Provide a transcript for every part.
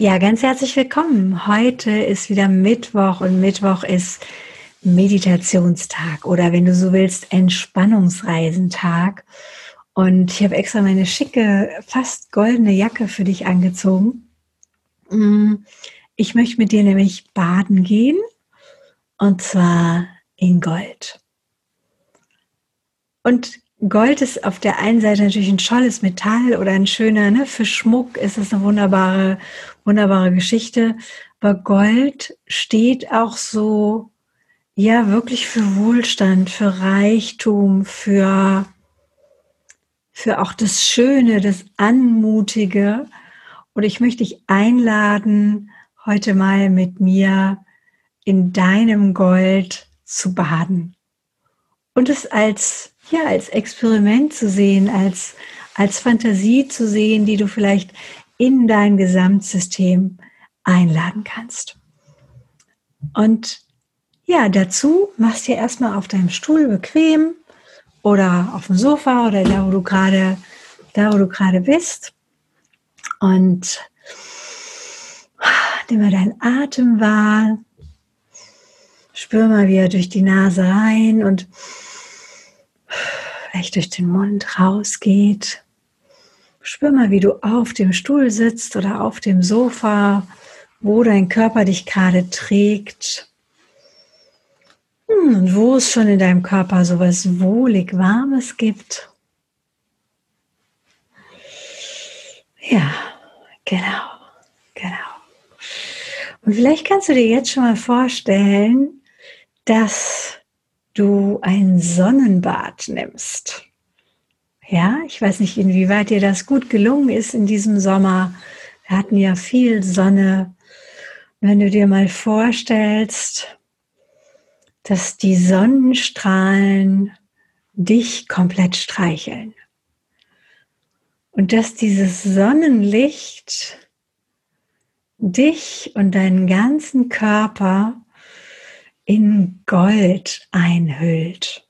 Ja, ganz herzlich willkommen. Heute ist wieder Mittwoch und Mittwoch ist Meditationstag oder wenn du so willst, Entspannungsreisentag. Und ich habe extra meine schicke, fast goldene Jacke für dich angezogen. Mm, ich möchte mit dir nämlich baden gehen und zwar in Gold. Und Gold ist auf der einen Seite natürlich ein tolles Metall oder ein schöner, ne, für Schmuck ist es eine wunderbare, wunderbare Geschichte. Aber Gold steht auch so, ja, wirklich für Wohlstand, für Reichtum, für, für auch das Schöne, das Anmutige. Und ich möchte dich einladen, heute mal mit mir in deinem Gold zu baden und es als ja, als Experiment zu sehen, als, als Fantasie zu sehen, die du vielleicht in dein Gesamtsystem einladen kannst. Und ja, dazu machst du dir erstmal auf deinem Stuhl bequem oder auf dem Sofa oder da, wo du gerade, da, wo du gerade bist. Und nimm mal deinen Atem wahr. Spür mal, wie er durch die Nase rein und vielleicht durch den Mund rausgeht. Spür mal, wie du auf dem Stuhl sitzt oder auf dem Sofa, wo dein Körper dich gerade trägt. Hm, und wo es schon in deinem Körper so was wohlig Warmes gibt. Ja, genau, genau. Und vielleicht kannst du dir jetzt schon mal vorstellen, dass du ein Sonnenbad nimmst. Ja, ich weiß nicht, inwieweit dir das gut gelungen ist in diesem Sommer. Wir hatten ja viel Sonne. Wenn du dir mal vorstellst, dass die Sonnenstrahlen dich komplett streicheln und dass dieses Sonnenlicht dich und deinen ganzen Körper in Gold einhüllt.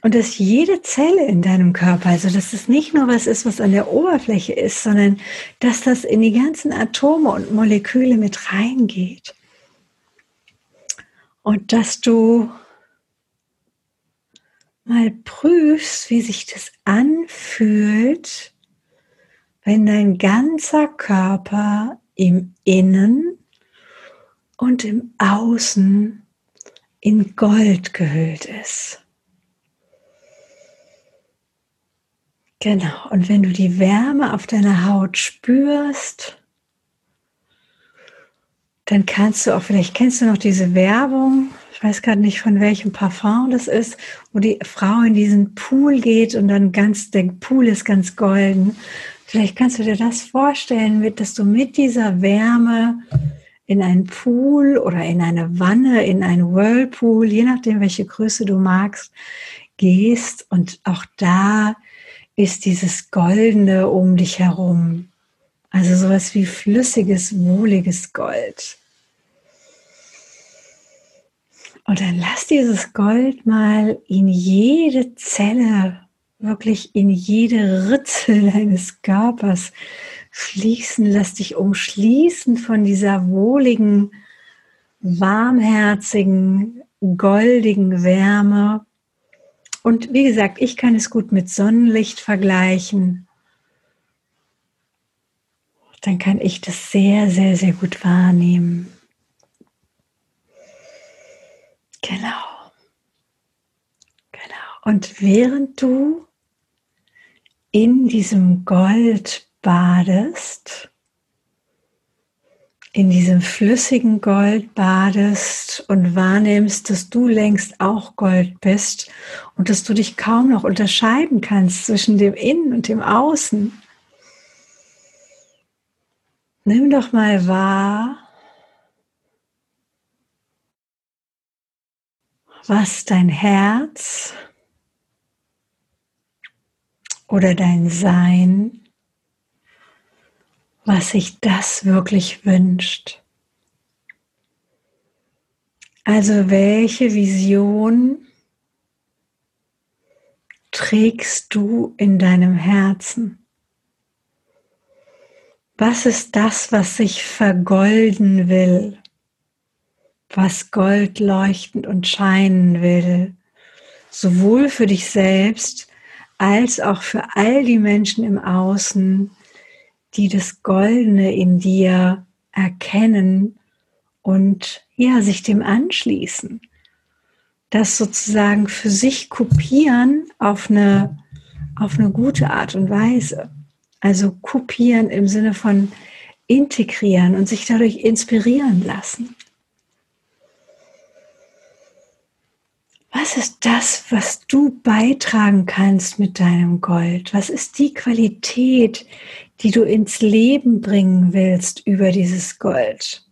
Und dass jede Zelle in deinem Körper, also dass es nicht nur was ist, was an der Oberfläche ist, sondern dass das in die ganzen Atome und Moleküle mit reingeht. Und dass du mal prüfst, wie sich das anfühlt, wenn dein ganzer Körper im Innen und im Außen in Gold gehüllt ist. Genau, und wenn du die Wärme auf deiner Haut spürst, dann kannst du auch, vielleicht kennst du noch diese Werbung, ich weiß gerade nicht von welchem Parfum das ist, wo die Frau in diesen Pool geht und dann ganz, der Pool ist ganz golden. Vielleicht kannst du dir das vorstellen, dass du mit dieser Wärme in einen Pool oder in eine Wanne, in einen Whirlpool, je nachdem, welche Größe du magst, gehst und auch da ist dieses Goldene um dich herum. Also sowas wie flüssiges, wohliges Gold. Und dann lass dieses Gold mal in jede Zelle, wirklich in jede Ritzel deines Körpers fließen, lass dich umschließen von dieser wohligen, warmherzigen, goldigen Wärme. Und wie gesagt, ich kann es gut mit Sonnenlicht vergleichen. Dann kann ich das sehr, sehr, sehr gut wahrnehmen. Genau. Genau. Und während du in diesem Gold badest, in diesem flüssigen Gold badest und wahrnimmst, dass du längst auch Gold bist und dass du dich kaum noch unterscheiden kannst zwischen dem Innen und dem Außen. Nimm doch mal wahr, was dein Herz oder dein Sein was sich das wirklich wünscht. Also welche Vision trägst du in deinem Herzen? Was ist das, was sich vergolden will? Was Gold leuchtend und scheinen will? Sowohl für dich selbst als auch für all die Menschen im Außen, die das Goldene in dir erkennen und ja, sich dem anschließen. Das sozusagen für sich kopieren auf eine, auf eine gute Art und Weise. Also kopieren im Sinne von integrieren und sich dadurch inspirieren lassen. Was ist das, was du beitragen kannst mit deinem Gold? Was ist die Qualität, die du ins Leben bringen willst über dieses Gold?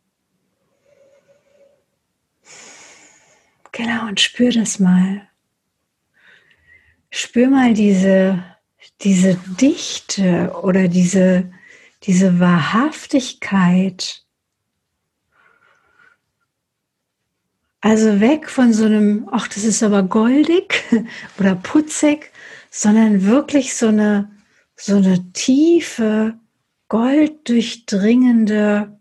Genau, und spür das mal. Spür mal diese, diese Dichte oder diese, diese Wahrhaftigkeit Also weg von so einem, ach, das ist aber goldig oder putzig, sondern wirklich so eine, so eine tiefe, golddurchdringende,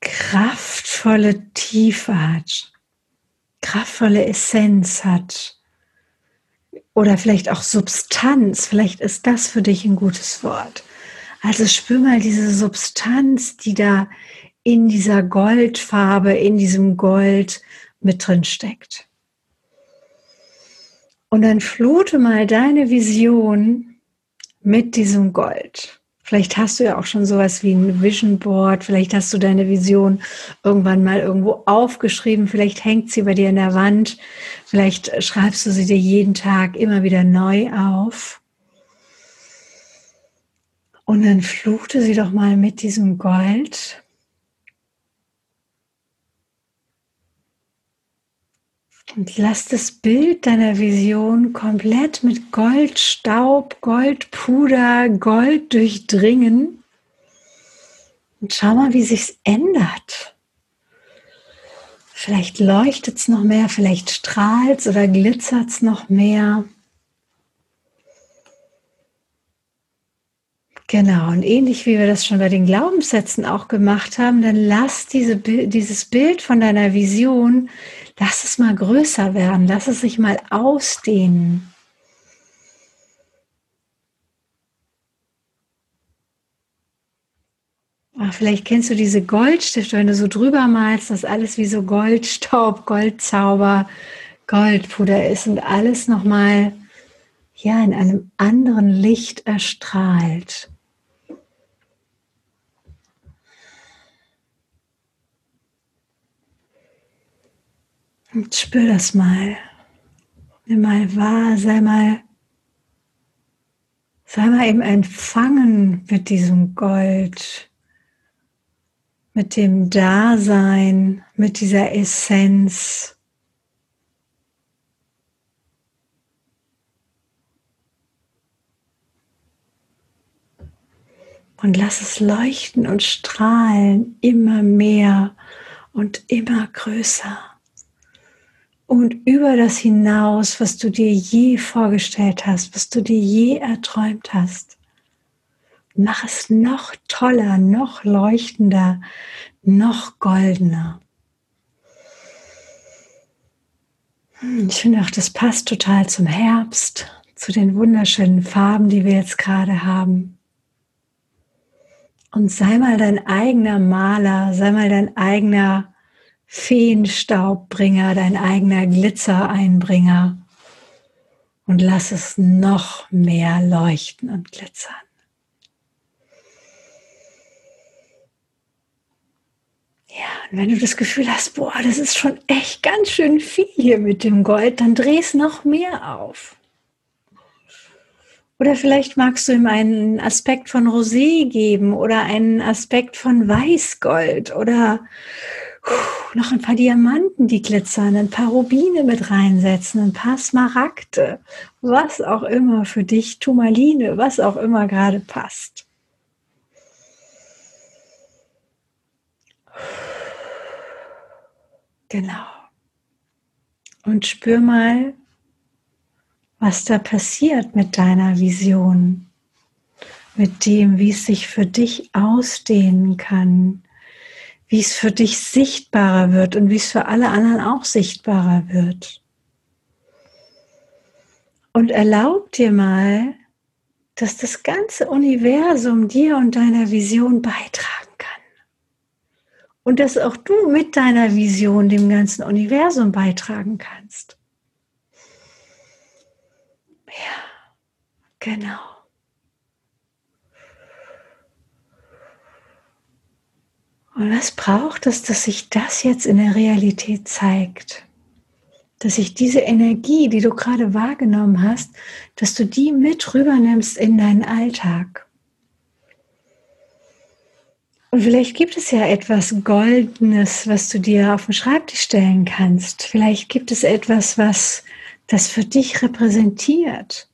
kraftvolle Tiefe hat, kraftvolle Essenz hat oder vielleicht auch Substanz, vielleicht ist das für dich ein gutes Wort. Also spür mal diese Substanz, die da in dieser Goldfarbe, in diesem Gold mit drin steckt. Und dann flute mal deine Vision mit diesem Gold. Vielleicht hast du ja auch schon sowas wie ein Vision Board, vielleicht hast du deine Vision irgendwann mal irgendwo aufgeschrieben, vielleicht hängt sie bei dir in der Wand, vielleicht schreibst du sie dir jeden Tag immer wieder neu auf. Und dann fluchte sie doch mal mit diesem Gold Und lass das Bild deiner Vision komplett mit Goldstaub, Goldpuder, Gold durchdringen. Und schau mal, wie sich's ändert. Vielleicht leuchtet es noch mehr, vielleicht strahlt es oder glitzert es noch mehr. Genau, und ähnlich wie wir das schon bei den Glaubenssätzen auch gemacht haben, dann lass diese, dieses Bild von deiner Vision Lass es mal größer werden, lass es sich mal ausdehnen. Ach, vielleicht kennst du diese Goldstifte, wenn du so drüber malst, dass alles wie so Goldstaub, Goldzauber, Goldpuder ist und alles nochmal ja, in einem anderen Licht erstrahlt. Und spür das mal. Nimm mal wahr, sei mal, sei mal im Empfangen mit diesem Gold, mit dem Dasein, mit dieser Essenz. Und lass es leuchten und strahlen immer mehr und immer größer und über das hinaus, was du dir je vorgestellt hast, was du dir je erträumt hast. Mach es noch toller, noch leuchtender, noch goldener. Hm, ich finde auch, das passt total zum Herbst, zu den wunderschönen Farben, die wir jetzt gerade haben. Und sei mal dein eigener Maler, sei mal dein eigener Feenstaubbringer, dein eigener Glitzereinbringer und lass es noch mehr leuchten und glitzern. Ja, und wenn du das Gefühl hast, boah, das ist schon echt ganz schön viel hier mit dem Gold, dann dreh es noch mehr auf. Oder vielleicht magst du ihm einen Aspekt von Rosé geben oder einen Aspekt von Weißgold oder noch ein paar Diamanten, die glitzern, ein paar Rubine mit reinsetzen, ein paar Smaragde, was auch immer für dich, Turmaline, was auch immer gerade passt. Genau. Und spür mal, was da passiert mit deiner Vision, mit dem, wie es sich für dich ausdehnen kann, wie es für dich sichtbarer wird und wie es für alle anderen auch sichtbarer wird. Und erlaub dir mal, dass das ganze Universum dir und deiner Vision beitragen kann. Und dass auch du mit deiner Vision dem ganzen Universum beitragen kannst. Ja, genau. Und was braucht es, dass sich das jetzt in der Realität zeigt? Dass sich diese Energie, die du gerade wahrgenommen hast, dass du die mit rübernimmst in deinen Alltag. Und vielleicht gibt es ja etwas Goldenes, was du dir auf den Schreibtisch stellen kannst. Vielleicht gibt es etwas, was das für dich repräsentiert.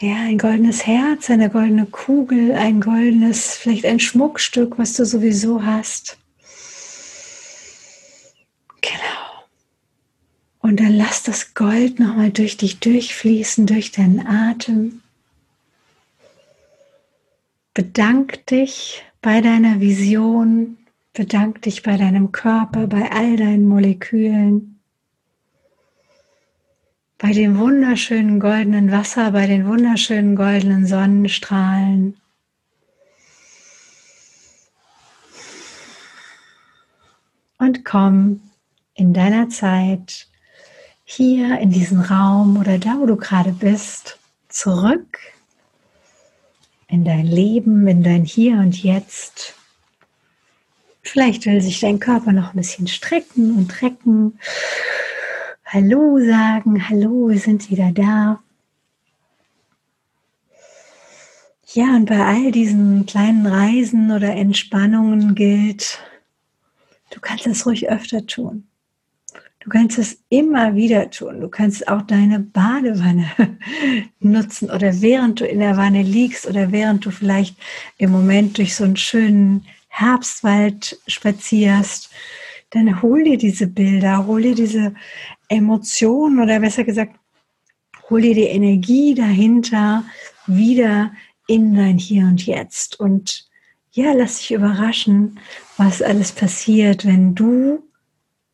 Ja, ein goldenes Herz, eine goldene Kugel, ein goldenes, vielleicht ein Schmuckstück, was du sowieso hast. Genau. Und dann lass das Gold nochmal durch dich durchfließen, durch deinen Atem. Bedank dich bei deiner Vision, bedank dich bei deinem Körper, bei all deinen Molekülen bei dem wunderschönen goldenen Wasser, bei den wunderschönen goldenen Sonnenstrahlen. Und komm in deiner Zeit hier in diesen Raum oder da, wo du gerade bist, zurück in dein Leben, in dein Hier und Jetzt. Vielleicht will sich dein Körper noch ein bisschen strecken und recken. Hallo sagen, hallo, wir sind wieder da. Ja, und bei all diesen kleinen Reisen oder Entspannungen gilt, du kannst es ruhig öfter tun. Du kannst es immer wieder tun. Du kannst auch deine Badewanne nutzen oder während du in der Wanne liegst oder während du vielleicht im Moment durch so einen schönen Herbstwald spazierst, dann hol dir diese Bilder, hol dir diese Emotionen oder besser gesagt, hol dir die Energie dahinter wieder in dein Hier und Jetzt. Und ja, lass dich überraschen, was alles passiert, wenn du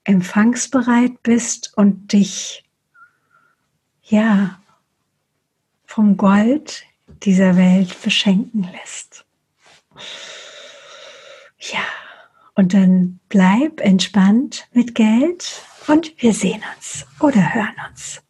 empfangsbereit bist und dich ja vom Gold dieser Welt beschenken lässt. Ja. Und dann bleib entspannt mit Geld und wir sehen uns oder hören uns.